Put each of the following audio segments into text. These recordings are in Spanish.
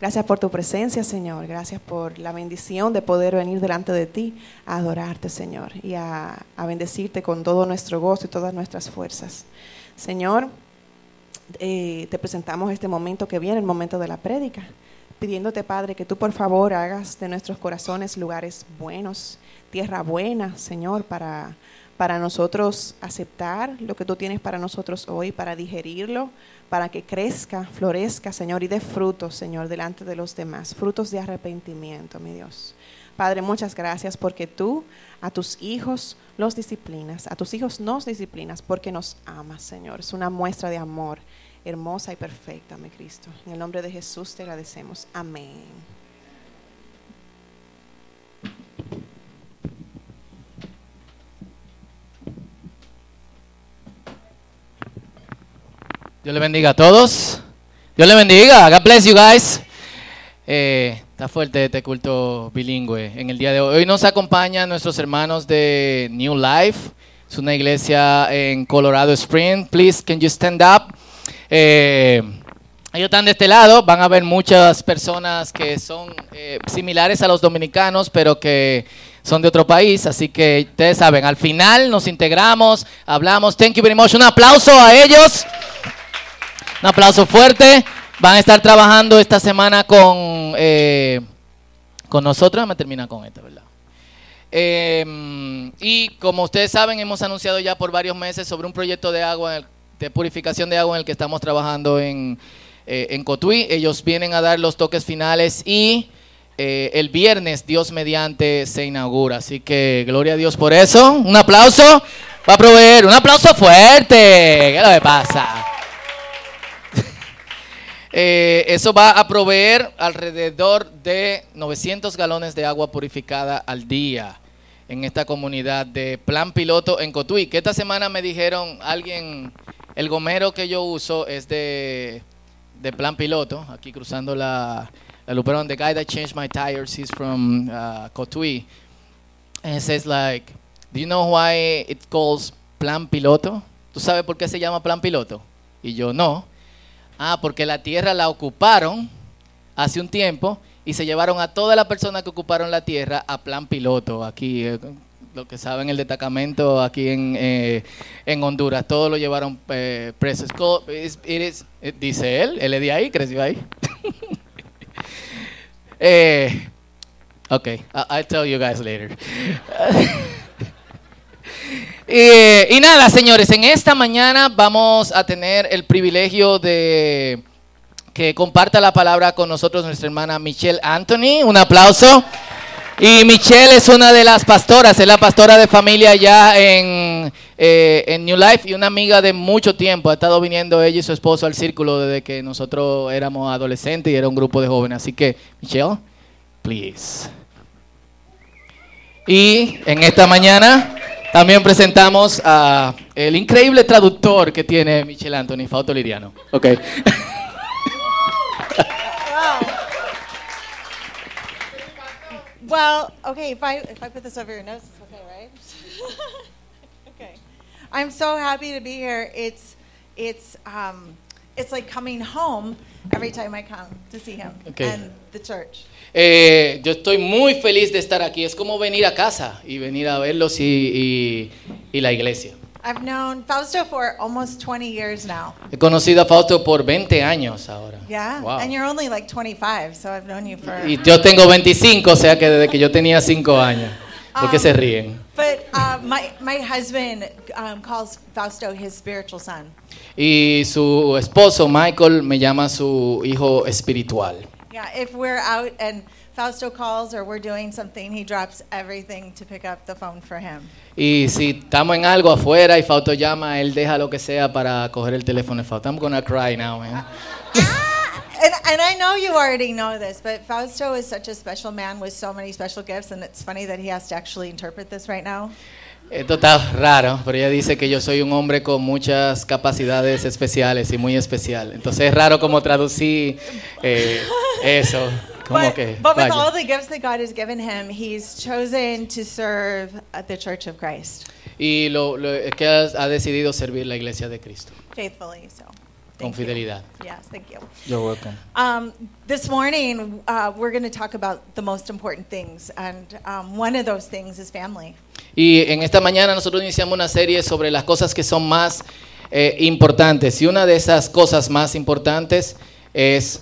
Gracias por tu presencia, Señor. Gracias por la bendición de poder venir delante de ti a adorarte, Señor, y a, a bendecirte con todo nuestro gozo y todas nuestras fuerzas. Señor, eh, te presentamos este momento que viene, el momento de la prédica, pidiéndote, Padre, que tú por favor hagas de nuestros corazones lugares buenos, tierra buena, Señor, para, para nosotros aceptar lo que tú tienes para nosotros hoy, para digerirlo, para que crezca, florezca, Señor, y dé frutos, Señor, delante de los demás, frutos de arrepentimiento, mi Dios. Padre, muchas gracias porque tú a tus hijos los disciplinas, a tus hijos nos disciplinas porque nos amas, Señor. Es una muestra de amor hermosa y perfecta, mi Cristo. En el nombre de Jesús te agradecemos. Amén. Dios le bendiga a todos. Dios le bendiga. God bless you guys. Eh, está fuerte este culto bilingüe en el día de hoy. Hoy nos acompañan nuestros hermanos de New Life. Es una iglesia en Colorado Springs. Please, can you stand up? Eh, ellos están de este lado. Van a ver muchas personas que son eh, similares a los dominicanos, pero que son de otro país. Así que ustedes saben, al final nos integramos, hablamos. Thank you very much. Un aplauso a ellos. Un aplauso fuerte. Van a estar trabajando esta semana con, eh, con nosotros. Me termina con esto, ¿verdad? Eh, y como ustedes saben, hemos anunciado ya por varios meses sobre un proyecto de agua, de purificación de agua en el que estamos trabajando en, eh, en Cotuí. Ellos vienen a dar los toques finales y eh, el viernes, Dios mediante, se inaugura. Así que gloria a Dios por eso. Un aplauso. Va a proveer. Un aplauso fuerte. ¿Qué es pasa? Eh, eso va a proveer alrededor de 900 galones de agua purificada al día en esta comunidad de Plan Piloto en Cotuí. Que esta semana me dijeron alguien, el gomero que yo uso es de, Plan Piloto, aquí cruzando la, la Luperón. The guy that changed my tires, he's from uh, Cotuí. And it says like, do you know why it calls Plan Piloto? ¿Tú sabes por qué se llama Plan Piloto? Y yo no. Ah, porque la tierra la ocuparon hace un tiempo y se llevaron a todas las personas que ocuparon la tierra a plan piloto aquí. eh, lo que saben, el destacamento aquí en, eh, en Honduras, todos lo llevaron eh, presos. It eh, dice él, él es de ahí, creció ahí. eh, ok, I'll tell you guys later. Eh, y nada, señores, en esta mañana vamos a tener el privilegio de que comparta la palabra con nosotros nuestra hermana Michelle Anthony. Un aplauso. Y Michelle es una de las pastoras, es la pastora de familia ya en, eh, en New Life y una amiga de mucho tiempo. Ha estado viniendo ella y su esposo al círculo desde que nosotros éramos adolescentes y era un grupo de jóvenes. Así que, Michelle, please. Y en esta mañana también presentamos a el increíble traductor que tiene Michelle Anthony, Fausto Liriano. Ok. Well, okay, if I if I put this over your nose, it's okay, right? okay. I'm so happy to be here. It's it's um it's like coming home every time I come to see him Okay. and the church. Eh, yo estoy muy feliz de estar aquí. Es como venir a casa y venir a verlos y, y- y la iglesia. I've known Fausto for almost 20 years now. He conocido a Fausto por 20 años ahora. Yeah, Wow. and you're only like 25, so I've known you for. Y yo tengo 25, o sea que desde que yo tenía 5 años. ¿Por qué Um, se ríen? But uh, my my husband um, calls Fausto his spiritual son. Y su esposo, Michael, me llama su hijo espiritual. Yeah, if we're out and Fausto calls or we're doing something, he drops everything to pick up the phone for him. Y si estamos en algo afuera y Fausto llama, él deja lo que sea para coger el teléfono de Fausto. I'm gonna cry now, man. Ah, ah, and, and I know you already know this, but Fausto is such a special man with so many special gifts, and it's funny that he has to actually interpret this right now. Esto está raro, pero ella dice que yo soy un hombre con muchas capacidades especiales y muy especial. Entonces es raro como traducir eh, eso. Como But, que, but with all the gifts that God has given him, he's chosen to serve at the Church of Christ Y lo, lo- que ha, ha decidido servir la iglesia de Cristo. faithfully. So con you. fidelidad. Yes, thank you. You're welcome. Um, this morning, uh, we're going to talk about the most important things, and um, one of those things is family. Y en esta mañana nosotros iniciamos una serie sobre las cosas que son más eh, importantes. Y una de esas cosas más importantes es,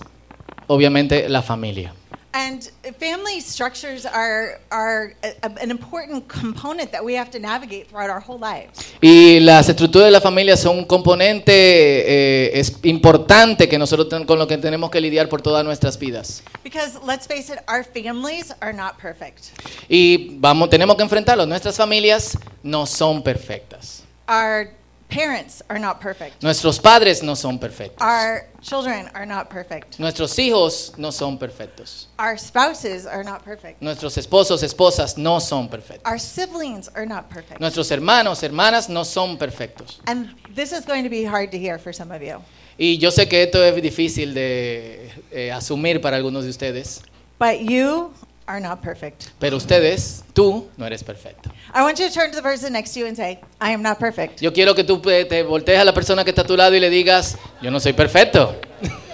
obviamente, la familia. And family structures are, are a, an important component that we have to navigate throughout our whole lives. Y las estructuras de la familia son un componente eh, es importante que nosotros ten- con lo que tenemos que lidiar por todas nuestras vidas. Because let's face it, our families are not perfect. Y vamos, tenemos que enfrentarlo. Nuestras familias no son perfectas. Our parents are not perfect. Nuestros padres no son perfectos. Our children are not perfect. Nuestros hijos no son perfectos. Our spouses are not perfect. Nuestros esposos, esposas no son perfectos. Our siblings are not perfect. Nuestros hermanos, hermanas no son perfectos. And this is going to be hard to hear for some of you. Y yo sé que esto es difícil de eh, asumir para algunos de ustedes, But you are not perfect. pero ustedes, tú, no eres perfecto. I want you to turn to the person next to you and say, I am not perfect. Yo quiero que tú eh, te voltees a la persona que está a tu lado y le digas, yo no soy perfecto.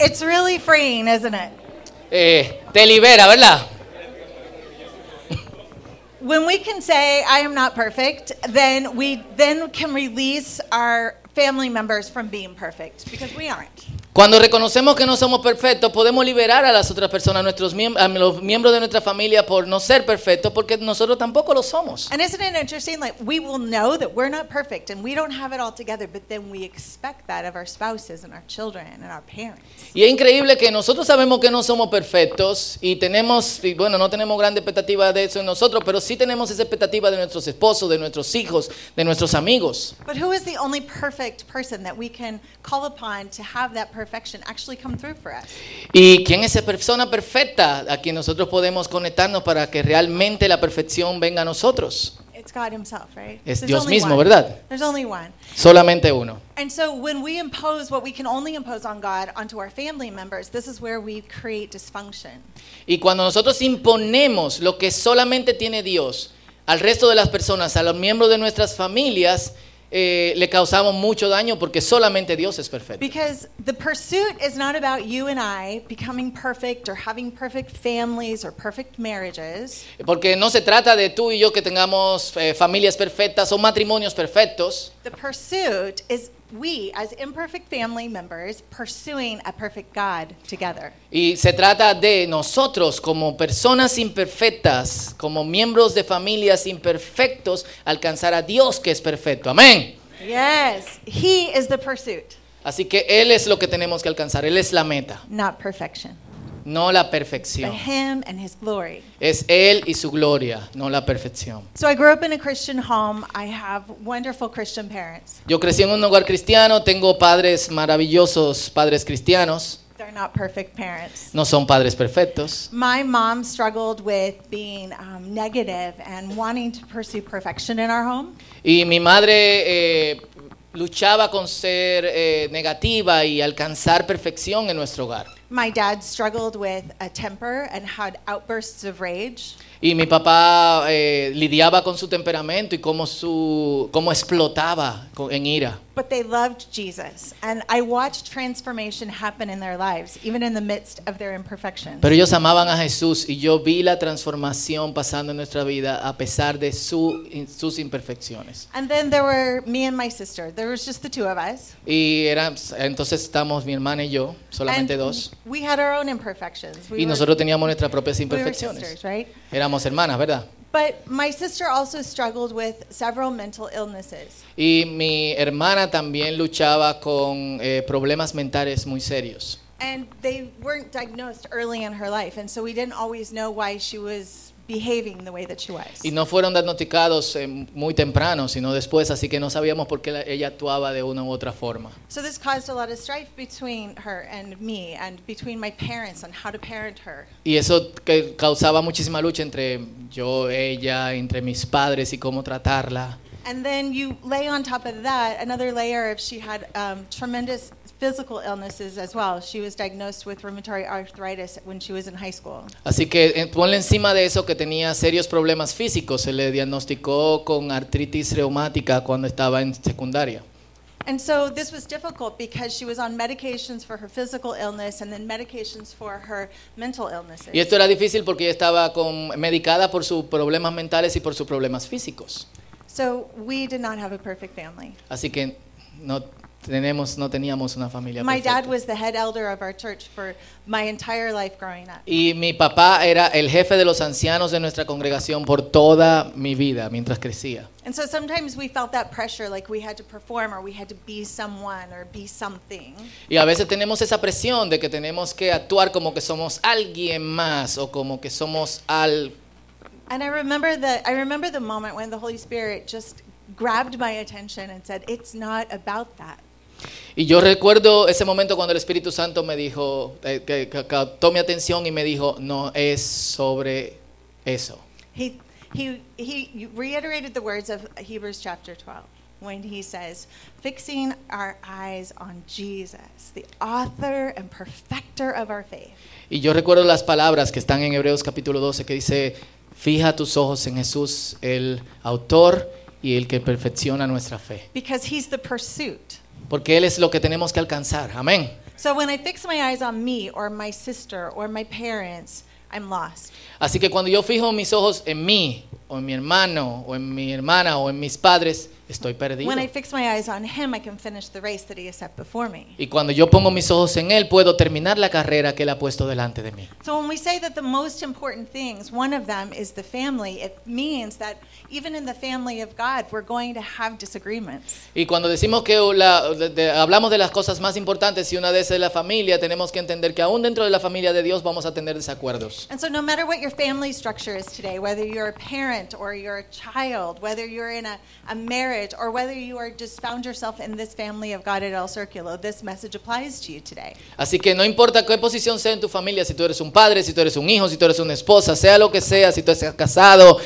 It's really freeing, isn't it? Eh, te libera, ¿verdad? When we can say, I am not perfect, then we then can release our family members from being perfect because we aren't. Cuando reconocemos que no somos perfectos, podemos liberar a las otras personas, a, nuestros a los miembros de nuestra familia por no ser perfectos, porque nosotros tampoco lo somos. And isn't it interesting? Like, we will know that we're not perfect and we don't have it all together, but then we expect that of our spouses and our children and our parents. Y es increíble que nosotros sabemos que no somos perfectos y tenemos, y bueno, no tenemos grande expectativa de eso en nosotros, pero sí tenemos esa expectativa de nuestros esposos, de nuestros hijos, de nuestros amigos. But who is the only perfect person that we can call upon to have that perfection actually come through for us? ¿Y quién es esa persona perfecta a quien nosotros podemos conectarnos para que realmente la perfección venga a nosotros? It's God Himself, right? Es There's Dios only mismo, one. ¿verdad? There's only one. Solamente uno. And so when we impose what we can only impose on God onto our family members, this is where we create dysfunction. Y cuando nosotros imponemos lo que solamente tiene Dios al resto de las personas, a los miembros de nuestras familias, eh, le causamos mucho daño porque solamente Dios es perfecto. Because the pursuit is not about you and I becoming perfect or having perfect families or perfect marriages. Porque no se trata de tú y yo que tengamos eh, familias perfectas o matrimonios perfectos. The pursuit is we, as imperfect family members, pursuing a perfect God together. Y se trata de nosotros como personas imperfectas, como miembros de familias imperfectos, alcanzar a Dios que es perfecto. Amén. Yes, He is the pursuit, Así que Él es lo que tenemos que alcanzar. Él es la meta, not perfection. No la But perfección. Him and His glory. Es Él y su gloria, no la perfección. So I grew up in a Christian home. I have wonderful Christian parents. Yo crecí en un hogar cristiano, tengo padres maravillosos, padres cristianos. They're not perfect parents. No son padres perfectos. My mom struggled with being um, negative and wanting to pursue perfection in our home. Y mi madre eh, luchaba con ser eh, negativa y alcanzar perfección en nuestro hogar. My dad struggled with a temper and had outbursts of rage. Y mi papá eh, lidiaba con su temperamento y cómo, su, cómo explotaba con- en ira. But they loved Jesus. And I watched transformation happen in their lives, even in the midst of their imperfections. Pero ellos amaban a Jesús y yo vi la transformación pasando en nuestra vida a pesar de su- sus imperfecciones. And then there were me and my sister. There was just the two of us. Y entonces estamos mi hermana y yo, solamente and dos. we had our own imperfections. We Y were- nosotros teníamos nuestras propias we were imperfecciones. sisters, right? Éramos hermanas, ¿verdad? But my sister also struggled with several mental illnesses. Y mi hermana también luchaba con eh, problemas mentales muy serios. And they weren't diagnosed early in her life. And so we didn't always know why she was behaving the way that she was. Y no fueron diagnosticados eh, muy temprano, sino después, así que no sabíamos por qué la- ella actuaba de una u otra forma. So this caused a lot of strife between her and me and between my parents on how to parent her. Y eso que causaba muchísima lucha entre yo, ella, entre mis padres y cómo tratarla. And then you lay on top of that another layer of she had um, tremendous physical illnesses as well. She was diagnosed with rheumatoid arthritis when she was in high school. Así que eh, ponle encima de eso que tenía serios problemas físicos. Se le diagnosticó con artritis reumática cuando estaba en secundaria. And so this was difficult because she was on medications for her physical illness and then medications for her mental illnesses. Y esto era difícil porque ella estaba con, medicada por sus problemas mentales y por sus problemas físicos. So we did not have a perfect family. Así que no tenemos, no teníamos una familia My dad perfecta. was the head elder of our church for my entire life growing up. Y mi papá era el jefe de los ancianos de nuestra congregación por toda mi vida mientras crecía. And so sometimes we felt that pressure like we had to perform or we had to be someone or be something. Y a veces tenemos esa presión de que tenemos que actuar como que somos alguien más o como que somos al... And I remember the I remember the moment when the Holy Spirit just grabbed my attention and said, "It's not about that." Y yo recuerdo ese momento cuando el Espíritu Santo me dijo, eh, que, que captó mi atención y me dijo, no es sobre eso. He he he reiterated the words of Hebrews chapter 12 when he says, "Fixing our eyes on Jesus, the author and perfecter of our faith." Y yo recuerdo las palabras que están en Hebreos capítulo 12 que dice, fija tus ojos en Jesús, el autor y el que perfecciona nuestra fe. Because he's the pursuit. Porque Él es lo que tenemos que alcanzar. Amén. So when I fix my eyes on me or my sister or my parents, I'm lost. Así que cuando yo fijo mis ojos en mí, o en mi hermano, o en mi hermana, o en mis padres, estoy perdido. When I fix my eyes on him, I can finish the race that he has set before me. Y cuando yo pongo mis ojos en Él, puedo terminar la carrera que Él ha puesto delante de mí. So when we say that the most important things, one of them is the family, it means that even in the family of God, we're going to have disagreements. Y cuando decimos que la- de- de- hablamos de las cosas más importantes y una de esas es la familia, tenemos que entender que aún dentro de la familia de Dios vamos a tener desacuerdos. And so no matter what your family structure is today, whether you're a parent or you're a child, whether you're in a, a marriage or whether you are just found yourself in this family of God at El Circulo, this message applies to you today. Así que no importa qué posición sea en tu familia, si tú eres un padre, si tú eres un hijo, si tú eres una esposa, sea lo que sea, si tú estás casado,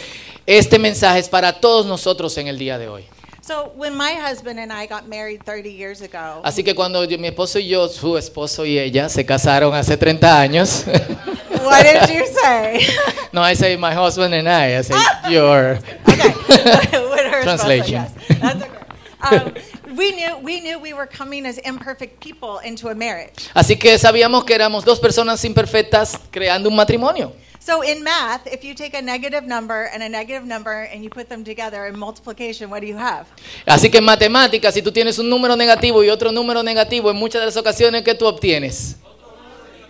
este mensaje es para todos nosotros en el día de hoy. So when my husband and I got married 30 years ago, Así que cuando mi esposo y yo, su esposo y ella, se casaron hace 30 años, what did you say? no, I say my husband and I, I say your. okay. Translation. Spouse, yes. That's okay. Um, we knew we knew we were coming as imperfect people into a marriage. Así que sabíamos que éramos dos personas imperfectas creando un matrimonio. So in math, if you take a negative number and a negative number and you put them together in multiplication, what do you have? Así que en matemáticas, si tú tienes un número negativo y otro número negativo, en muchas de las ocasiones que tú obtienes,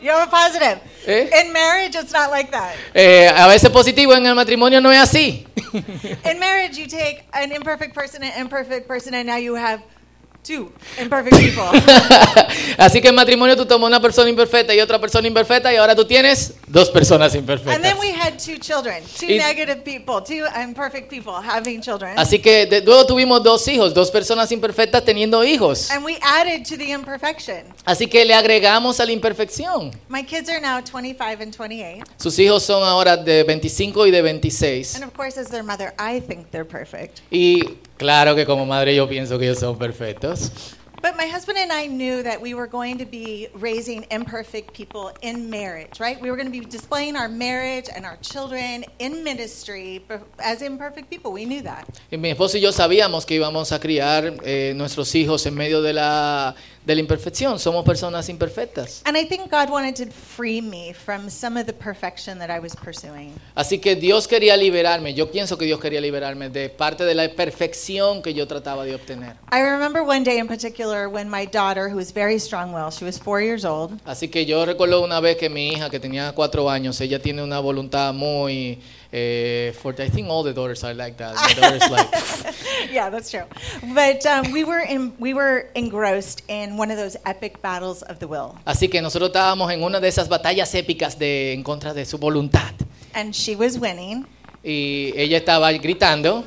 You have a positive. Eh? In marriage, it's not like that. Eh, a veces positivo en el matrimonio no es así. In marriage, you take an imperfect person an imperfect person, and now you have two imperfect people. así que en matrimonio tú tomas una persona imperfecta y otra persona imperfecta y ahora tú tienes dos personas and imperfectas. then we had two children, two Y- negative people, two imperfect people having children. Así que de- luego tuvimos dos hijos, dos personas imperfectas teniendo hijos. And we added to the imperfection. Así que le agregamos a la imperfección. My kids are now 25 and 28. Sus hijos son ahora de 25 y de 26. And of course, as their mother, I think they're perfect. Y claro que como madre yo pienso que ellos son perfectos. But my husband and I knew that we were going to be raising imperfect people in marriage, right? We were going to be displaying our marriage and our children in ministry as imperfect people. We knew that. Y mi esposo y yo sabíamos que íbamos a criar eh, nuestros hijos en medio de la, de la imperfección. Somos personas imperfectas. And I think God wanted to free me from some of the perfection that I was pursuing. Así que Dios quería liberarme. Yo pienso que Dios quería liberarme de parte de la perfección que yo trataba de obtener. I remember one day in particular when my daughter, who was very strong-willed, she was four years old, Así que yo recuerdo una vez que mi hija, que tenía cuatro años, ella tiene una voluntad muy eh, fuerte. I think all the daughters are like that. My daughter's like, yeah, that's true. But um, we were in, we were engrossed in one of those epic battles of the will, Así que nosotros estábamos en una de esas batallas épicas de, en contra de su voluntad. and she was winning. Y ella estaba gritando.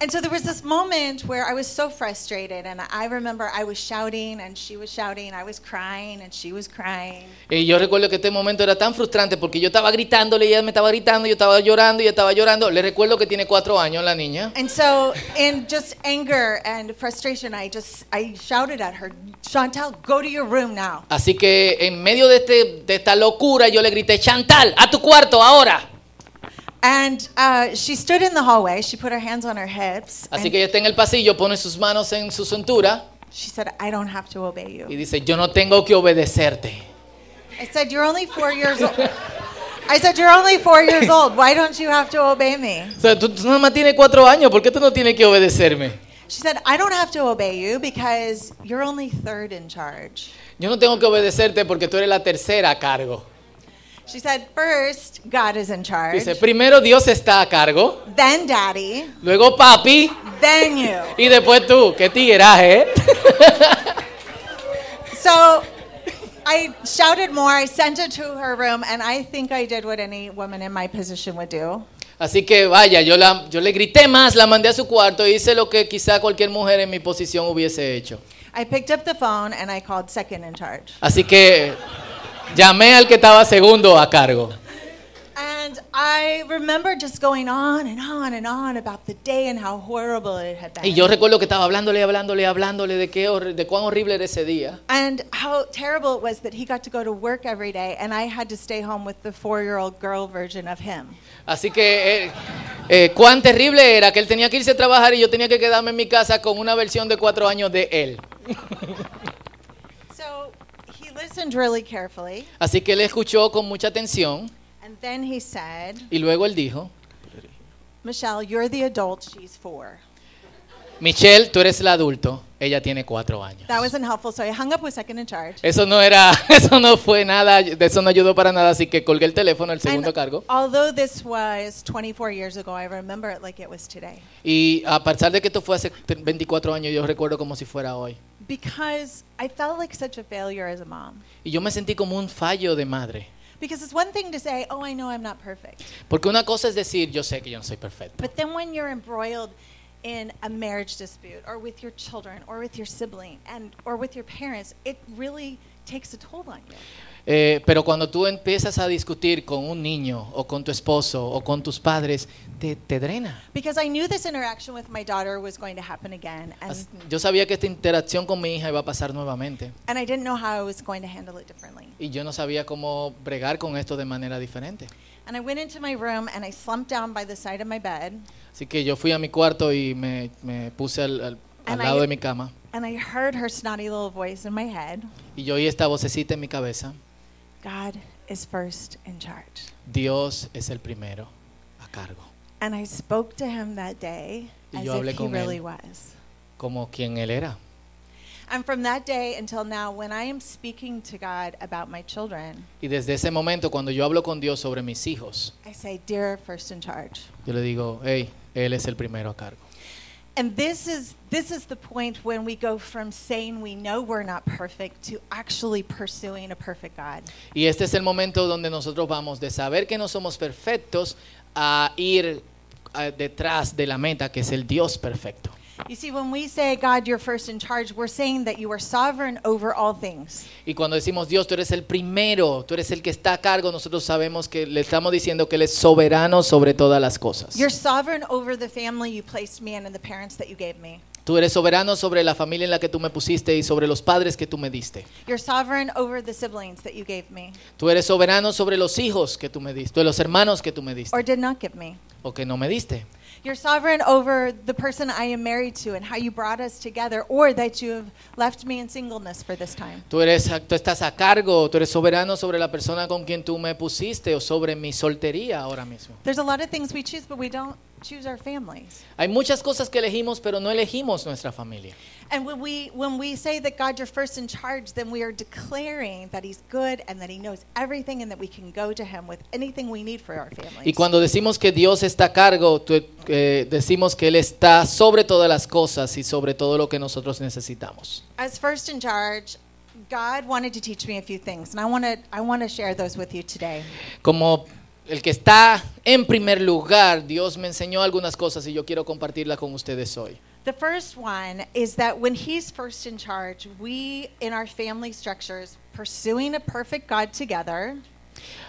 And so there was this moment where I was so frustrated, and I remember I was shouting, and she was shouting, I was crying, and she was crying. Y yo recuerdo que este momento era tan frustrante porque yo estaba gritándole, ella me estaba gritando, yo estaba llorando, ella estaba llorando. Le recuerdo que tiene cuatro años la niña. And so, in just anger and frustration, I just I shouted at her, Chantal, go to your room now. Así que en medio de, este, de esta locura yo le grité, Chantal, a tu cuarto ahora. And uh, she stood in the hallway. She put her hands on her hips. Así que ella está en el pasillo, pone sus manos en su cintura she said, I don't have to obey y you. dice, yo no tengo que obedecerte. I said, You're only four years old. I said, You're only four years old. Why don't you have to obey me? O sea, tú, tú nada más tienes cuatro años, ¿por qué tú no tienes que obedecerme? She said, I don't have to obey you because you're only third in charge. Yo no tengo que obedecerte porque tú eres la tercera a cargo. She said, First, God is in charge. Dice, primero Dios está a cargo, Then, Daddy. luego papi Then you. y después tú. Qué tigueraje, ¿eh? So I shouted more. I sent it to her room, and I think I did what any woman in my position would do. Así que vaya, yo, la, yo le grité más, la mandé a su cuarto y hice lo que quizá cualquier mujer en mi posición hubiese hecho. I picked up the phone and I called second in charge. Así que llamé al que estaba segundo a cargo. And I remember just going on and on and on about the day and how horrible it had been. Y yo recuerdo que estaba hablándole, hablándole, hablándole de, qué, hor- de cuán horrible era ese día. and how terrible it was that he got to go to work every day and I had to stay home with the four year old girl version of him. Así que eh, eh, cuán terrible era que él tenía que irse a trabajar y yo tenía que quedarme en mi casa con una versión de cuatro años de él. So he listened really carefully Así que él escuchó con mucha atención and then he said, y luego él dijo, Michelle, you're the adult, she's four. Michelle, tú eres el adulto, ella tiene cuatro años. That wasn't helpful, so I hung up with second in charge. Eso no era, eso no fue nada, eso no ayudó para nada, así que colgué el teléfono, el segundo And cargo. although this was 24 years ago, I remember it like it was today. Y a pesar de que esto fue hace 24 años, yo recuerdo como si fuera hoy. Because I felt like such a failure as a mom. Y yo me sentí como un fallo de madre. Because it's one thing to say, oh, I know I'm not perfect. Porque una cosa es decir, yo sé que yo no soy perfecto. But then when you're embroiled in a marriage dispute or with your children or with your sibling and or with your parents, it really takes a toll on you. Eh, pero cuando tú empiezas a discutir con un niño o con tu esposo o con tus padres, te, te drena. Because I knew this interaction with my daughter was going to happen again and As- Yo sabía que esta interacción con mi hija iba a pasar nuevamente. and I didn't know how I was going to handle it differently. Y yo no sabía cómo bregar con esto de manera diferente. And I went into my room and I slumped down by the side of my bed Así que yo fui a mi cuarto y me, me puse al, al- al And lado I- de mi cama. and I heard her snotty little voice in my head. Y yo oí esta vocecita en mi cabeza. God is first in charge. Dios es el primero a cargo. And I spoke to him that day Y as yo hablé if he con él. really was. Como quien él era. And from that day until now, when I am speaking to God about my children, Y desde ese momento, cuando yo hablo con Dios sobre mis hijos, I say, Dear first in charge. yo le digo, hey, Él es el primero a cargo. And this is this is the point when we go from saying we know we're not perfect to actually pursuing a perfect God. Y este es el momento donde nosotros vamos de saber que no somos perfectos a ir ah, detrás de la meta, que es el Dios perfecto. You see, when we say, God, you're first in charge, we're saying that you are sovereign over all things. Y cuando decimos Dios, tú eres el primero, tú eres el que está a cargo, nosotros sabemos que le estamos diciendo que Él es soberano sobre todas las cosas. You're sovereign over the family you placed me in and the parents that you gave me. Tú eres soberano sobre la familia en la que tú me pusiste y sobre los padres que tú me diste. You're sovereign over the siblings that you gave me Tú eres soberano sobre los hijos que tú me diste, los hermanos que tú me diste or did not give me. o que no me diste. You're sovereign over the person I am married to and how you brought us together or that you have left me in singleness for this time. Tú, eres, tú estás a cargo, tú eres soberano sobre la persona con quien tú me pusiste o sobre mi soltería ahora mismo. There's a lot of things we choose, but we don't choose our families. Hay muchas cosas que elegimos, pero no elegimos nuestra familia. And when we when we say that God you're first in charge, then we are declaring that he's good and that he knows everything and that we can go to him with anything we need for our families. Y cuando decimos que Dios está a cargo, eh, decimos que Él está sobre todas las cosas y sobre todo lo que nosotros necesitamos. As first in charge, God wanted to teach me a few things, and I want to I want to share those with you today. Como el que está en primer lugar, Dios me enseñó algunas cosas y yo quiero compartirlas con ustedes hoy. The first one is that when he's first in charge, we in our family structures pursuing a perfect God together,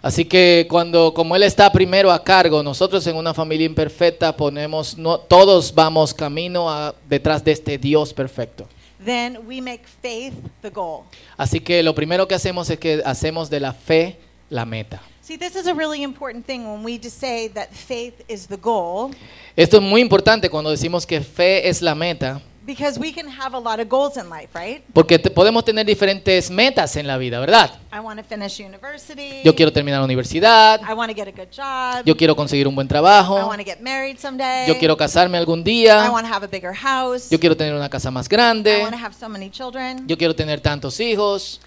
Así que cuando, como Él está primero a cargo, nosotros en una familia imperfecta ponemos, no, todos vamos camino a, detrás de este Dios perfecto. then we make faith the goal. Así que lo primero que hacemos es que hacemos de la fe la meta. See, this is a really important thing when we just say that faith is the goal Esto es muy importante cuando decimos que fe es la meta, because we can have a lot of goals in life, right? porque te- podemos tener diferentes metas en la vida, ¿verdad? I want to finish university. Yo quiero terminar la universidad, I want to get a good job. yo quiero conseguir un buen I trabajo, want to get married someday. yo quiero casarme algún I día, want to have a bigger house. yo quiero tener una casa más I grande, want to have so many children. yo quiero tener tantos hijos.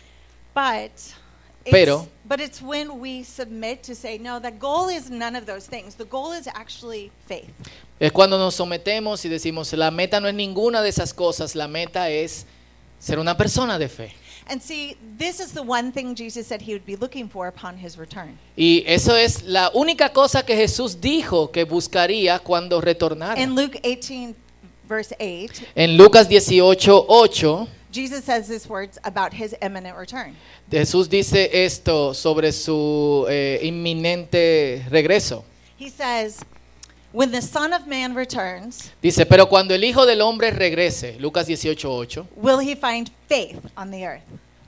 But Pero- but it's when we submit to say, no, the goal is none of those things. The goal is actually faith. Es cuando nos sometemos y decimos, la meta no es ninguna de esas cosas, la meta es ser una persona de fe. And see, this is the one thing Jesus said he would be looking for upon his return. Y eso es la única cosa que Jesús dijo que buscaría cuando retornara. In Luke 18, verse 8, En Lucas 18, 8, Jesus says these words about his imminent return. Jesús dice esto sobre su eh, inminente regreso. He says, When the Son of Man returns, Dice, pero cuando el Hijo del Hombre regrese, Lucas 18, 8, will he find faith on the earth?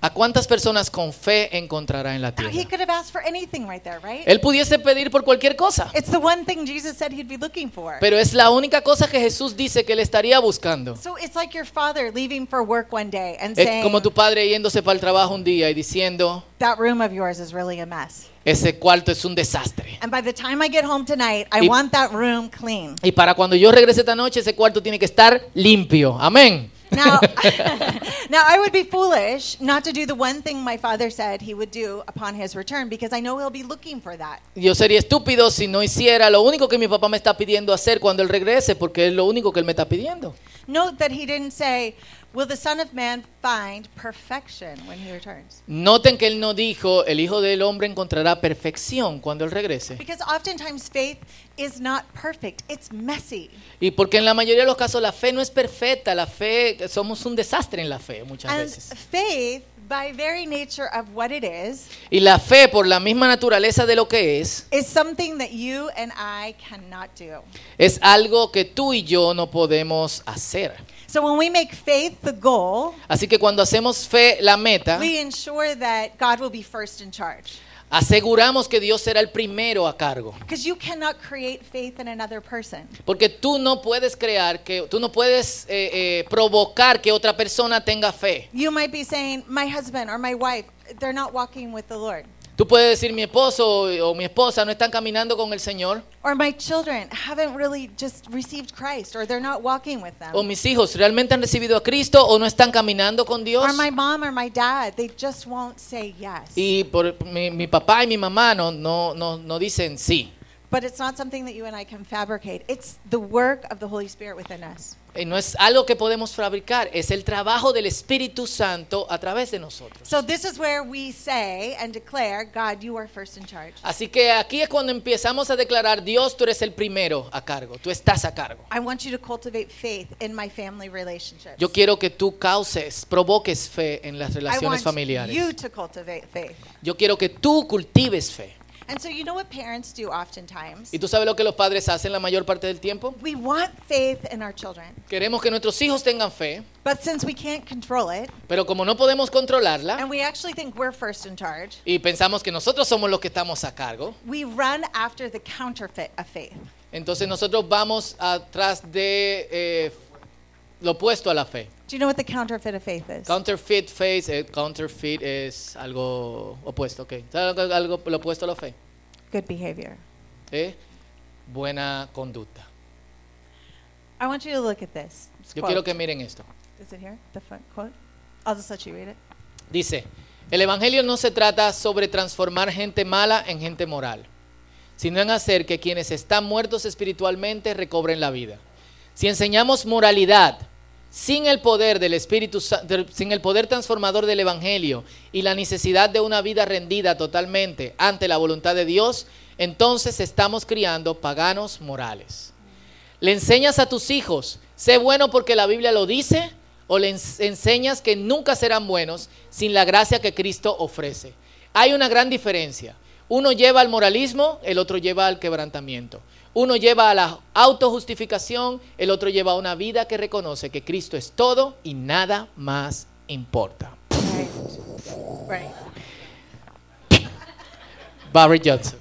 ¿A cuántas personas con fe encontrará en la he tierra? could have asked for anything right there, right? Él pudiese pedir por cualquier cosa, It's the one thing Jesus said he'd be looking for. pero es la única cosa que Jesús dice que él estaría buscando. So it's like your father leaving for work one day and Es saying, como tu padre yéndose para el trabajo un día y diciendo, That room of yours is really a mess. ese cuarto es un desastre. And by the time I get home tonight, I Y- want that room clean. Y para cuando yo regrese esta noche, ese cuarto tiene que estar limpio. Amén. Now, now I would be foolish not to do the one thing my father said he would do upon his return because I know he'll be looking for that. Yo sería estúpido si no hiciera lo único que mi papá me está pidiendo hacer cuando él regrese, porque es lo único que él me está pidiendo. Note that he didn't say, Will the Son of Man find perfection when he returns? Noten que él no dijo, el Hijo del Hombre encontrará perfección cuando él regrese. Because oftentimes faith is not perfect, it's messy. Y porque en la mayoría de los casos la fe no es perfecta, la fe, somos un desastre en la fe muchas And veces. faith, by very nature of what it is, Y la fe, por la misma naturaleza de lo que es, is something that you and I cannot do. es algo que tú y yo no podemos hacer. So when we make faith the goal, Así que cuando hacemos fe la meta, we ensure that God will be first in charge. aseguramos que Dios será el primero a cargo. Because you cannot create faith in another person. Porque tú no puedes crear, que tú no puedes eh, eh, provocar que otra persona tenga fe. You might be saying, My husband or my wife, they're not walking with the Lord. Tú puedes decir, mi esposo o mi esposa no están caminando con el Señor, Or my children haven't really just received Christ, or they're not walking with them. o mis hijos realmente han recibido a Cristo o no están caminando con Dios. Or my mom or my dad, they just won't say yes. Y por mi, mi papá y mi mamá no, no, no, no dicen sí. But it's not something that you and I can fabricate. It's the work of the Holy Spirit within us. Y no es algo que podemos fabricar, es el trabajo del Espíritu Santo a través de nosotros. So this is where we say and declare, God, you are first in charge. Así que aquí es cuando empezamos a declarar, Dios, tú eres el primero a cargo, tú estás a cargo. I want you to cultivate faith in my family relationships. Yo quiero que tú causes, provoques fe en las I relaciones want familiares. you to cultivate faith. Yo quiero que tú cultives fe. And so you know what parents do oftentimes? ¿Y tú sabes lo que los padres hacen la mayor parte del tiempo? We want faith in our children. Queremos que nuestros hijos tengan fe, But since we can't control it, pero como no podemos controlarla and we actually think we're first in charge, y pensamos que nosotros somos los que estamos a cargo, we run after the counterfeit of faith. entonces nosotros vamos atrás de eh, lo opuesto a la fe. Do you know what the counterfeit of faith is? Counterfeit faith, eh, counterfeit es algo opuesto, ok. ¿Sabes algo, algo lo opuesto a la fe? Good behavior. Eh, Buena conducta. I want you to look at this. Yo quote. quiero que miren esto. Is it here? The front quote? I'll just let you read it. Dice, el Evangelio no se trata sobre transformar gente mala en gente moral, sino en hacer que quienes están muertos espiritualmente recobren la vida. Si enseñamos moralidad sin el poder del Espíritu sin el poder transformador del evangelio y la necesidad de una vida rendida totalmente ante la voluntad de Dios, entonces estamos criando paganos morales. Le enseñas a tus hijos, sé bueno porque la Biblia lo dice, o le ens- enseñas que nunca serán buenos sin la gracia que Cristo ofrece. Hay una gran diferencia. Uno lleva al moralismo, el otro lleva al quebrantamiento. Uno lleva a la autojustificación, el otro lleva a una vida que reconoce que Cristo es todo y nada más importa. Right. Right. Barry Johnson.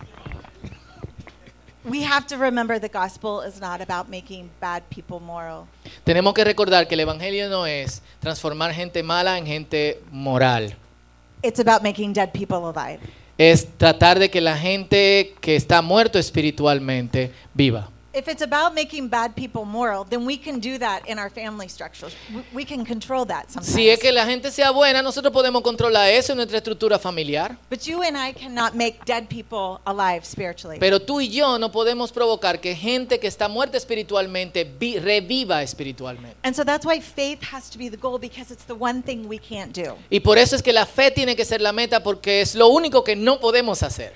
We have to remember the gospel is not about making bad people moral. Tenemos que recordar que el Evangelio no es transformar gente mala en gente moral. It's about making dead people alive. Es tratar de que la gente que está muerto espiritualmente viva. If it's about making bad people moral, then we can do that in our family structures. We, can control that sometimes. Si es que la gente sea buena, nosotros podemos controlar eso en nuestra estructura familiar. But you and I cannot make dead people alive spiritually. Pero tú y yo no podemos provocar que gente que está muerta espiritualmente vi- reviva espiritualmente. and so that's why faith has to be the goal because it's the one thing we can't do. Y por eso es que la fe tiene que ser la meta porque es lo único que no podemos hacer.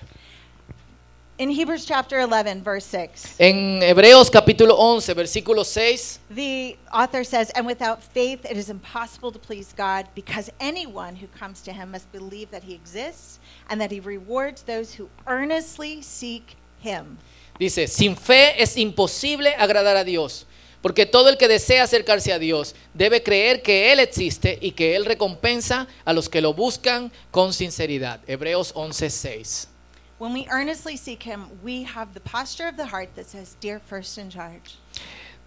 In Hebrews chapter 11, verse 6, En Hebreos capítulo 11, versículo 6, the author says, And without faith it is impossible to please God because anyone who comes to him must believe that he exists and that he rewards those who earnestly seek him. dice, sin fe es imposible agradar a Dios, porque todo el que desea acercarse a Dios debe creer que Él existe y que Él recompensa a los que lo buscan con sinceridad. Hebreos 11, 6. When we earnestly seek him, we have the posture of the heart that says, Dear first in charge.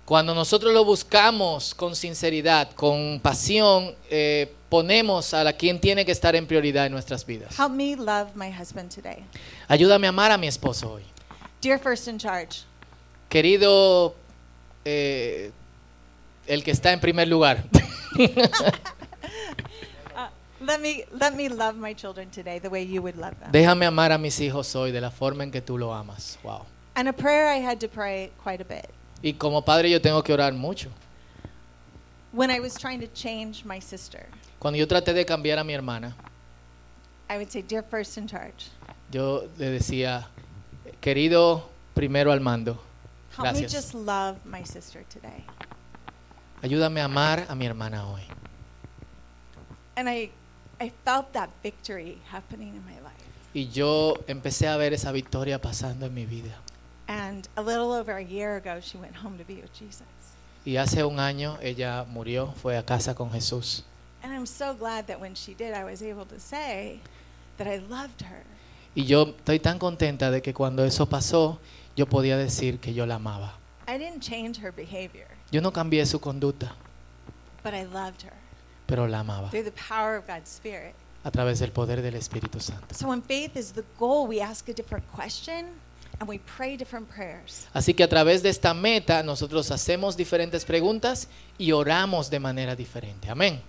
Cuando nosotros lo buscamos con sinceridad, con pasión, eh, ponemos a la quien tiene que estar en prioridad en nuestras vidas. Help me love my husband today. Ayúdame a amar a mi esposo hoy. Dear first in charge, Querido, eh, el que está en primer lugar, let me let me love my children today the way you would love them. déjame amar a mis hijos hoy de la forma en que tú lo amas. Wow. And a prayer I had to pray quite a bit. Y como padre yo tengo que orar mucho. When I was trying to change my sister, Cuando yo traté de cambiar a mi hermana, I would say, Dear first in charge, yo le decía, querido primero al mando, help me Gracias. just love my sister today. ayúdame a amar a mi hermana hoy. And I I felt that victory happening in my life. Y yo empecé a ver esa victoria pasando en mi vida. And a little over a year ago, she went home to be with Jesus. Y hace un año ella murió, fue a casa con Jesús. And I'm so glad that when she did, I was able to say that I loved her. Y yo estoy tan contenta de que cuando eso pasó, yo podía decir que yo la amaba. I didn't change her behavior, Yo no cambié su conducta, but I loved her pero la amaba through the power of God's Spirit. a través del poder del Espíritu Santo. So when faith is the goal, we ask a different question and we pray different prayers. Así que a través de esta meta nosotros hacemos diferentes preguntas y oramos de manera diferente. Amén.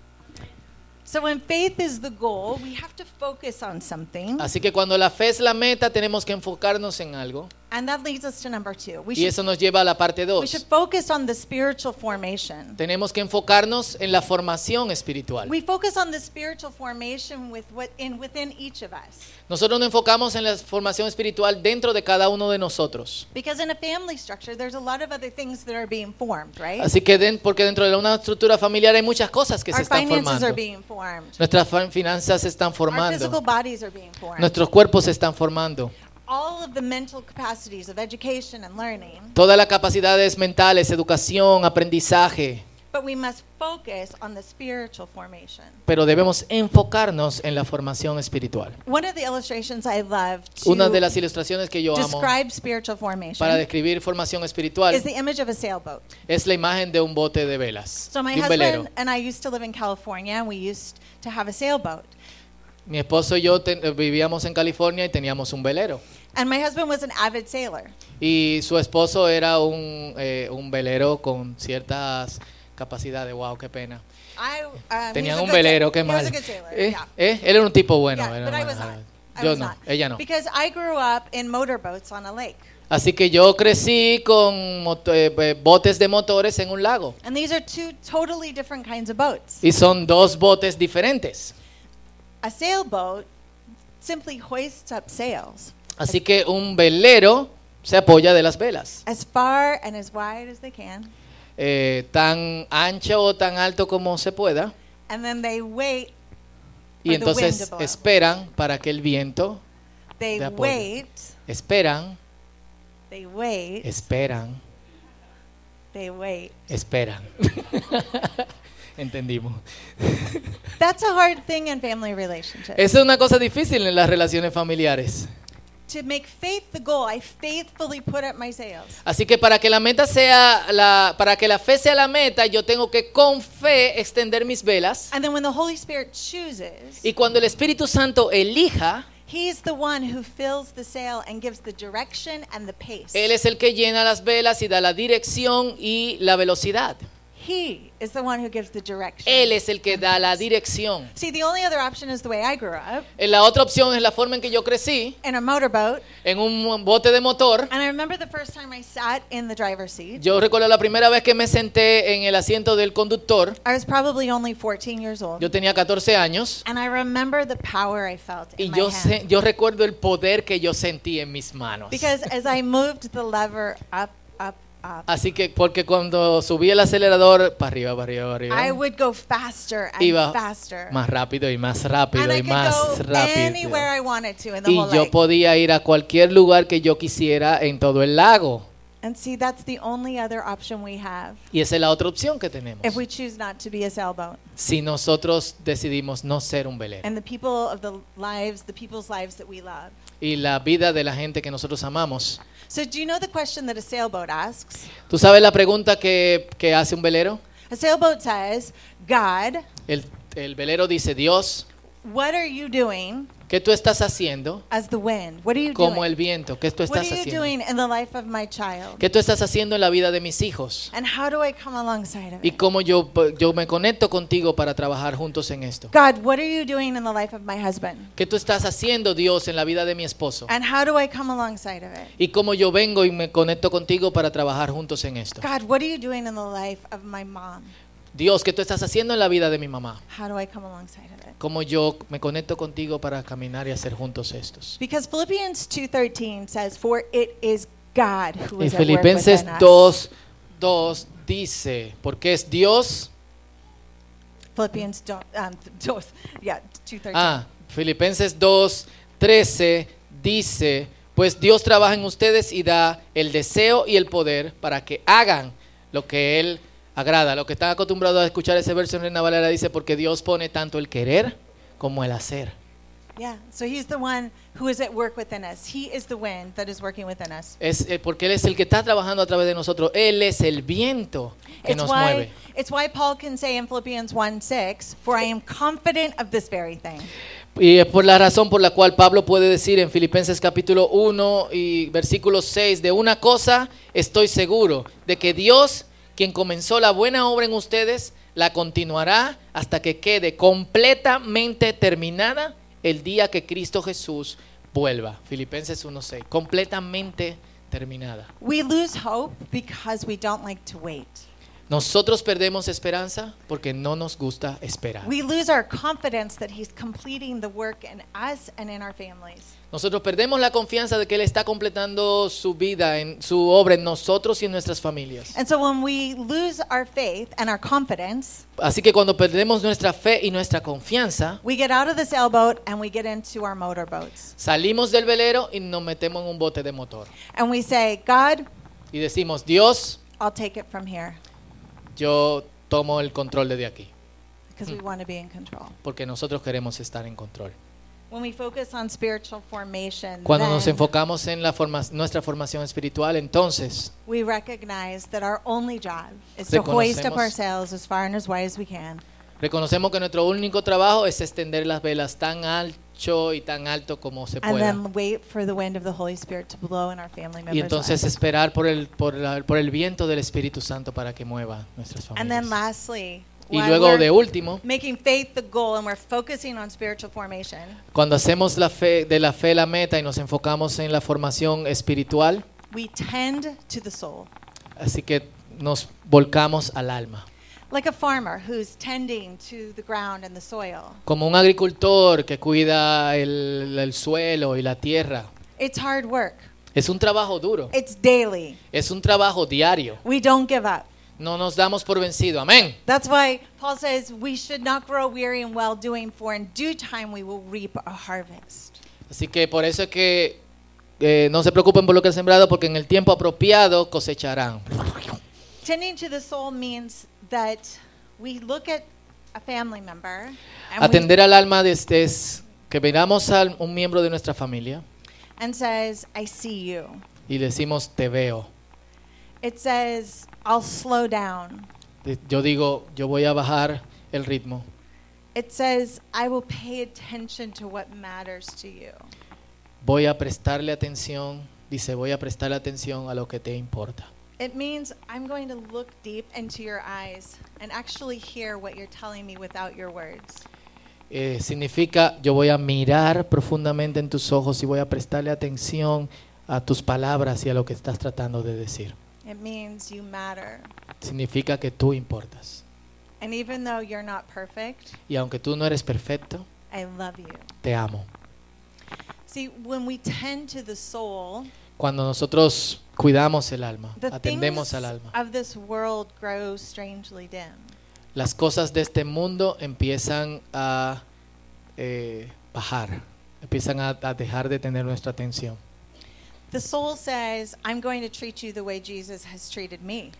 Así que cuando la fe es la meta tenemos que enfocarnos en algo. And that leads us to number two. We Y should, eso nos lleva a la parte we should 2. focus on the spiritual formation. Tenemos que enfocarnos en la formación espiritual. We focus on the spiritual formation with within each of us. Nosotros nos enfocamos en la formación espiritual dentro de cada uno de nosotros. Because in a family structure, there's a lot of other things that are being formed, right? Así que den- porque dentro de una estructura familiar hay muchas cosas que se Our están finances formando. Formed. Nuestras finanzas se están Our physical formando. bodies are being formed. Nuestros cuerpos se están formando. All of the mental capacities of education and learning. Todas las capacidades mentales, educación, aprendizaje. But we must focus on the spiritual formation. Pero debemos enfocarnos en la formación espiritual. One of the illustrations I love to Una de las ilustraciones que yo amo describe spiritual formation para describir formación espiritual is the image of a sailboat. es la imagen de un bote de velas, So my de un velero. husband and I used to live in California, and we used to have a sailboat. Mi esposo y yo ten- vivíamos en California y teníamos un velero. And my husband was an avid sailor. Y su esposo era un, eh, un velero con ciertas capacidades. Wow, qué pena. I, Tenían un velero, qué mal. ¿Eh? yeah. ¿Eh? Él era un tipo bueno. Yeah, era was not. Yo no, not. ella no. Because I grew up in motorboats on a lake. Así que yo crecí con eh, botes de motores en un lago. And these are two totally different kinds of boats. Y son dos botes diferentes. A sailboat simply hoists up sails Así que un velero se apoya de las velas. as far and as wide as they can, eh, tan ancho o tan alto como se pueda. and then they wait, Y entonces esperan para que el viento, they De apoyo. wait, esperan, they wait, esperan, they wait. esperan. Entendimos. That's a hard thing in family relationships. Esa es una cosa difícil en las relaciones familiares. To make faith the goal, I faithfully put up my sails. Así que para que la meta sea la, para que la fe sea la meta, yo tengo que con fe extender mis velas. And then when the Holy Spirit chooses, Y cuando el Espíritu Santo elija, He's the one who fills the sail and gives the direction and the pace. Él es el que llena las velas y da la dirección y la velocidad. He is the one who gives the direction. Él es el que da la dirección. See, the only other option is the way I grew up Eh, La otra opción es la forma en que yo crecí, in a motorboat. en un bote de motor. And I remember the first time I sat in the driver's seat. Yo recuerdo la primera vez que me senté en el asiento del conductor. I was probably only 14 years old. Yo tenía 14 años And I remember the power I felt y in my yo, hand. sé- yo recuerdo el poder que yo sentí en mis manos. Because as I moved the lever up, up, Así que porque cuando subí el acelerador para arriba, para arriba, para I arriba, would go faster and iba faster. más rápido y más rápido and I y could más go rápido. anywhere I wanted to in the Y whole yo lake. podía ir a cualquier lugar que yo quisiera en todo el lago. And see, that's the only other option we have Y esa es la otra opción que tenemos. if we choose not to be a sailboat. Si nosotros decidimos no ser un velero. And the people of the lives, the people's lives that we love. Y la vida de la gente que nosotros amamos. So, do you know the question that a sailboat asks? ¿Tú sabes la pregunta que, que hace un velero? A sailboat says, God, El, el velero dice, Dios, what are you doing ¿qué tú estás haciendo? as the wind? What are you Como doing? el viento, ¿qué tú what estás are you haciendo? doing in the life of my child? ¿Qué tú estás haciendo en la vida de mis hijos? And how do I come alongside of Y it? cómo yo, yo me conecto contigo para trabajar juntos en esto. God, what are you doing in the life of my husband? ¿Qué tú estás haciendo, Dios, en la vida de mi esposo? And how do I come alongside of it? Y cómo yo vengo y me conecto contigo para trabajar juntos en esto. God, what are you doing in the life of my mom? Dios, ¿qué tú estás haciendo en la vida de mi mamá? How do I come alongside of it? Cómo yo me conecto contigo para caminar y hacer juntos estos. Because Philippians 2:13 says, "For it is God who is at work Filipenses within us." 2, 2 dice, porque es Dios. Philippians do- um, dos, yeah, 2:13. Ah, Filipenses 2, 13 dice, pues Dios trabaja en ustedes y da el deseo y el poder para que hagan lo que Él agrada. Lo que están acostumbrados a escuchar ese verso en Reina Valera dice, porque Dios pone tanto el querer como el hacer. Yeah, so he's the one who is at work within us. He is the wind that is working within us. Es eh, porque Él es el que está trabajando a través de nosotros. Él es el viento que It's nos why, mueve. it's why Paul can say in Philippians 1:6, "For I am confident of this very thing." Y es por la razón por la cual Pablo puede decir en Filipenses capítulo 1 y versículo 6, de una cosa estoy seguro, de que Dios, quien comenzó la buena obra en ustedes, la continuará hasta que quede completamente terminada el día que Cristo Jesús vuelva. Filipenses 1.6, completamente terminada. We lose hope because we don't like to wait. Nosotros perdemos esperanza porque no nos gusta esperar. We lose our confidence that he's completing the work in us and in our families. Nosotros perdemos la confianza de que Él está completando su vida, en su obra en nosotros y en nuestras familias. And so when we lose our faith and our confidence, Así que cuando perdemos nuestra fe y nuestra confianza, we get out of the sailboat and we get into our motorboats. salimos del velero y nos metemos en un bote de motor. And we say, God, Y decimos, Dios, I'll take it from here yo tomo el control desde aquí, because we want to be in control. porque nosotros queremos estar en control. When we focus on spiritual formation, Cuando nos enfocamos en la forma- nuestra formación espiritual, entonces we recognize that our only job is to hoist up Reconocemos- our sails as far and as wide as we can reconocemos que nuestro único trabajo es extender las velas tan ancho y tan alto como se and pueda. then wait for the wind of the Holy Spirit to blow in our family members' Y entonces esperar por el, por, la- por el viento del Espíritu Santo para que mueva nuestras And then familias. Y while luego de último, making faith the goal and we're focusing on spiritual formation, cuando hacemos la fe, de la fe la meta y nos enfocamos en la formación espiritual, we tend to the soul. Así que nos volcamos al alma. Like a farmer who's tending to the ground and the soil. Como un agricultor que cuida el, el suelo y la tierra. It's hard work. Es un trabajo duro. It's daily. Es un trabajo diario. We don't give up. No nos damos por vencido. Amén. That's why Paul says we should not grow weary in well doing, for in due time we will reap a harvest. Así que por eso es que eh, no se preocupen por lo que han sembrado, porque en el tiempo apropiado cosecharán. Tending to the soul means that we look at a family member and, we, Atender al alma de este es que miramos a un miembro de nuestra familia and says, I see you. y decimos te veo. It says, I'll slow down. De- Yo digo, yo voy a bajar el ritmo. It says, I will pay attention to what matters to you. Voy a prestarle atención, dice, voy a prestarle atención a lo que te importa. It means I'm going to look deep into your eyes and actually hear what you're telling me without your words. Eh, significa yo voy a mirar profundamente en tus ojos y voy a prestarle atención a tus palabras y a lo que estás tratando de decir. It means you matter. Significa que tú importas. And even though you're not perfect, Y aunque tú no eres perfecto, I love you. te amo. See, when we tend to the soul, Cuando nosotros cuidamos el alma, the atendemos al alma, of this world grow strangely dim. las cosas de este mundo empiezan a eh, bajar, empiezan a, a dejar de tener nuestra atención. The soul says, I'm going to treat you the way Jesus has treated me.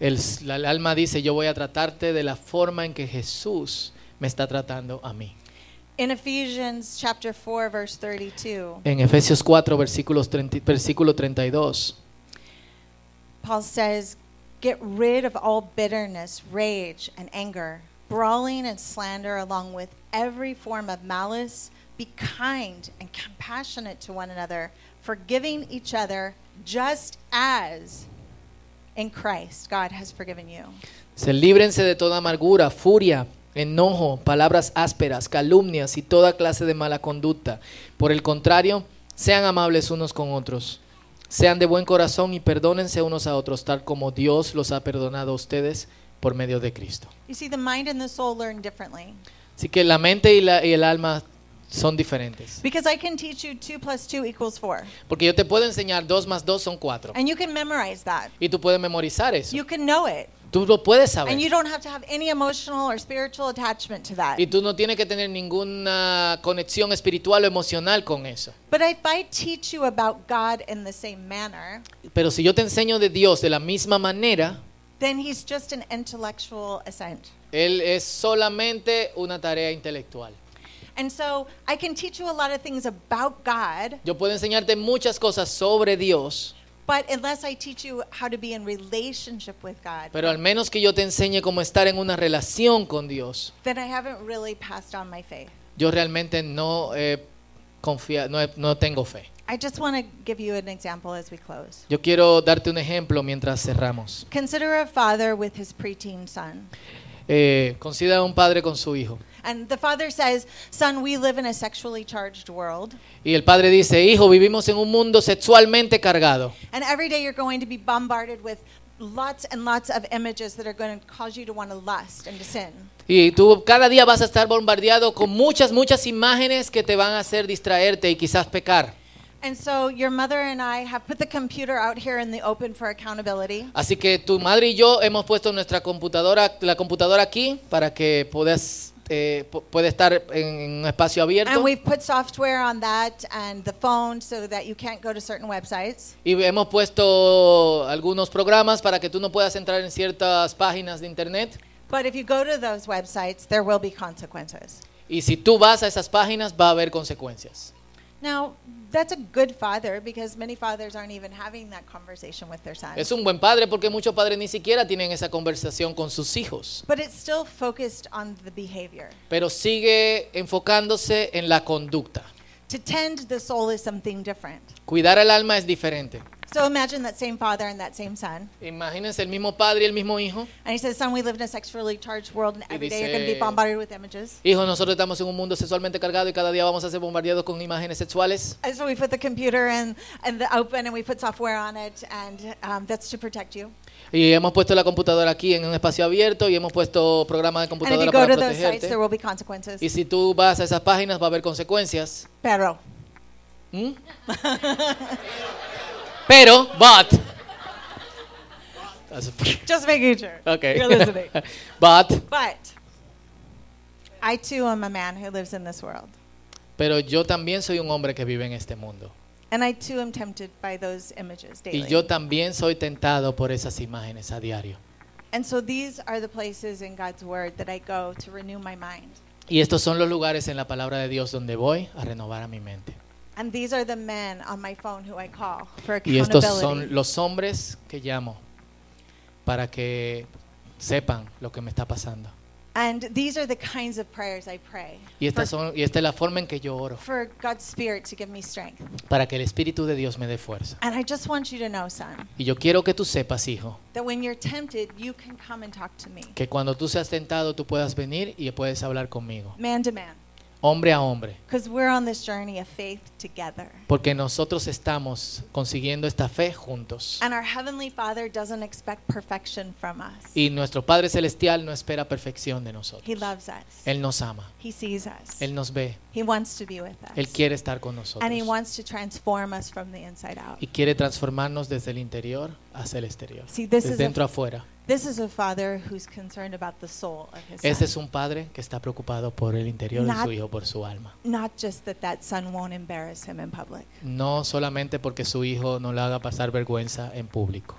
El, el alma dice, yo voy a tratarte de la forma en que Jesús me está tratando a mí. In Ephesians chapter 4 verse 32, En Efesios 4, versículos 30 versículo 32, Paul says, "Get rid of all bitterness, rage, and anger, brawling and slander along with every form of malice. Be kind and compassionate to one another, forgiving each other just as in Christ God has forgiven you." se líbrense de toda amargura, furia, enojo, palabras ásperas, calumnias y toda clase de mala conducta. Por el contrario, sean amables unos con otros. Sean de buen corazón y perdónense unos a otros, tal como Dios los ha perdonado a ustedes por medio de Cristo. You see the mind and the soul learn differently. Así que la mente y, la- y el alma son diferentes. Because I can teach you 2 plus 2 equals 4. Porque yo te puedo enseñar 2 más 2 son 4. And you can memorize that. Y tú puedes memorizar eso. You can know it. Tú lo puedes saber. And you don't have to have any emotional or spiritual attachment to that. Y tú no tienes que tener ninguna conexión espiritual o emocional con eso. But if I teach you about God in the same manner, Pero si yo te enseño de Dios de la misma manera, then He's just an intellectual assent. Él es solamente una tarea intelectual. And so I can teach you a lot of things about God, Yo puedo enseñarte muchas cosas sobre Dios, but unless I teach you how to be in relationship with God, pero al menos que yo te enseñe cómo estar en una relación con Dios, then I haven't really passed on my faith. yo realmente no eh, he confia- no, no tengo fe. I just want to give you an example as we close. Yo quiero darte un ejemplo mientras cerramos. Consider a father with his preteen son. Eh, considera un padre con su hijo. And the father says, Son, we live in a sexually charged world. Y el padre dice, hijo, vivimos en un mundo sexualmente cargado. And every day you're going to be bombarded with lots and lots of images that are going to cause you to want to lust and to sin. Y tú cada día vas a estar bombardeado con muchas, muchas imágenes que te van a hacer distraerte y quizás pecar. And so your mother and I have put the computer out here in the open for accountability. Así que tu madre y yo hemos puesto nuestra computadora, la computadora aquí para que puedas, eh, pu- pueda estar en un espacio abierto. And we've put software on that and the phone so that you can't go to certain websites. Y hemos puesto algunos programas para que tú no puedas entrar en ciertas páginas de internet. But if you go to those websites, there will be consequences. Y si tú vas a esas páginas va a haber consecuencias. Now, that's a good father because many fathers aren't even having that conversation with their sons. Es un buen padre porque muchos padres ni siquiera tienen esa conversación con sus hijos. But it's still focused on the behavior. Pero sigue enfocándose en la conducta. To tend the soul is something different. Cuidar el alma es diferente. So imagine that same father and that same son. Imagínense el mismo padre y el mismo hijo. And he says, Son, we live in a sexually charged world, and Y every day you're going to be dice- bombarded with images. Hijo, nosotros estamos en un mundo sexualmente cargado y cada día vamos a ser bombardeados con imágenes sexuales. And so we put the computer in, in the open and we put software on it, and um, that's to protect you. Y hemos puesto la computadora aquí en un espacio abierto y hemos puesto programas de And if you computadora go para to those sites, protegerte. there will be consequences. Y si tú vas a esas páginas va a haber consecuencias. Pero. ¿Mm? Pero, but. Just making sure. Okay. You're listening. but. But I too am a man who lives in this world. Pero yo también soy un hombre que vive en este mundo. And I too am tempted by those images daily. Y yo también soy tentado por esas imágenes a diario. and so these are the places in God's word that I go to renew my mind. Y estos son los lugares en la palabra de Dios donde voy a renovar a mi mente. And these are the men on my phone who I call for Y estos son accountability. los hombres que llamo para que sepan lo que me está pasando. And these are the kinds of prayers I pray. Y esta, son, y esta es la forma en que yo oro, for God's Spirit to give me strength. para que el Espíritu de Dios me dé fuerza. And I just want you to know, son, Y yo quiero que tú sepas, hijo, that when you're tempted, you can come and talk to me, que cuando tú seas tentado tú puedas venir y puedes hablar conmigo, man to man. Hombre a hombre, we're on this journey of faith together. porque nosotros estamos consiguiendo esta fe juntos. And our Heavenly Father doesn't expect perfection from us. Y nuestro Padre Celestial no espera perfección de nosotros. He loves us. Él nos ama, He sees us. Él nos ve, He wants to be with us. Él quiere estar con nosotros. And He wants to transform us from the inside out. Y quiere transformarnos desde el interior hacia el exterior, See, this desde is dentro a afuera. This is a father who's concerned about the soul of his Este son. es un padre que está preocupado por el interior de Not- su hijo, por su alma. Not just that that son won't embarrass him in public. No solamente porque su hijo no le haga pasar vergüenza en público.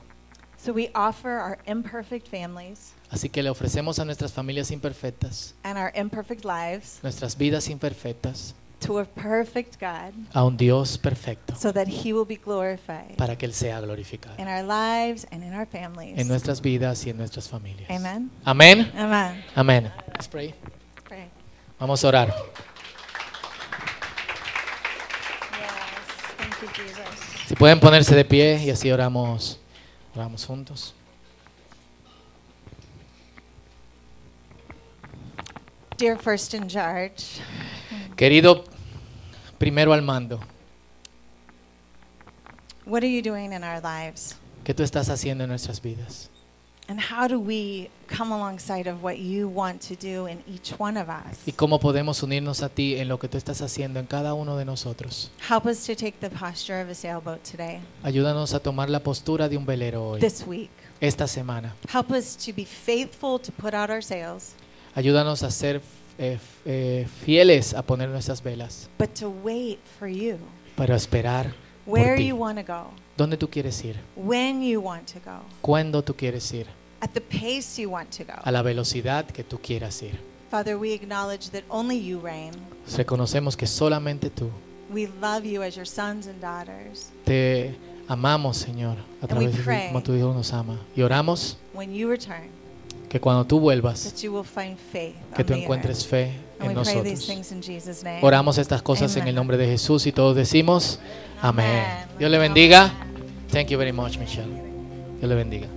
So we offer our imperfect families Así que le ofrecemos a nuestras familias imperfectas, and our imperfect lives nuestras vidas imperfectas, to a perfect God a un Dios perfecto, so that he will be glorified para que Él sea glorificado in our lives and in our families. en nuestras vidas y en nuestras familias. Amen. Amén. Amen. Amén. Let's pray. Pray. Vamos a orar. Yes. Thank you, Jesus. Si pueden ponerse de pie y así oramos, oramos juntos. Dear first in charge, Querido primero al mando, what are you doing in our lives? ¿qué tú estás haciendo en nuestras vidas? And how do we come alongside of what you want to do in each one of us? ¿Y cómo podemos unirnos a ti en lo que tú estás haciendo en cada uno de nosotros? Help us to take the posture of a sailboat today, Ayúdanos a tomar la postura de un velero hoy, this week. esta semana. Help us to be faithful to put out our sails, Ayúdanos a ser eh, eh, fieles a poner nuestras velas, but to wait for you. para esperar por Where ti. you want to go, ¿Dónde tú quieres ir? when you want to go, ¿Cuándo tú quieres ir? at the pace you want to A go. la velocidad que tú quieras ir. Father, we acknowledge that only you reign. Reconocemos que solamente tú We love you as your sons and daughters. te amamos, Señor, a And we través de pray. como tu Hijo nos ama. Y oramos When you return, que cuando tú vuelvas, que tú encuentres fe en nosotros. Oramos estas cosas en el nombre de Jesús y todos decimos. Amén. Dios le bendiga. Thank you very much, Michelle. Dios le bendiga.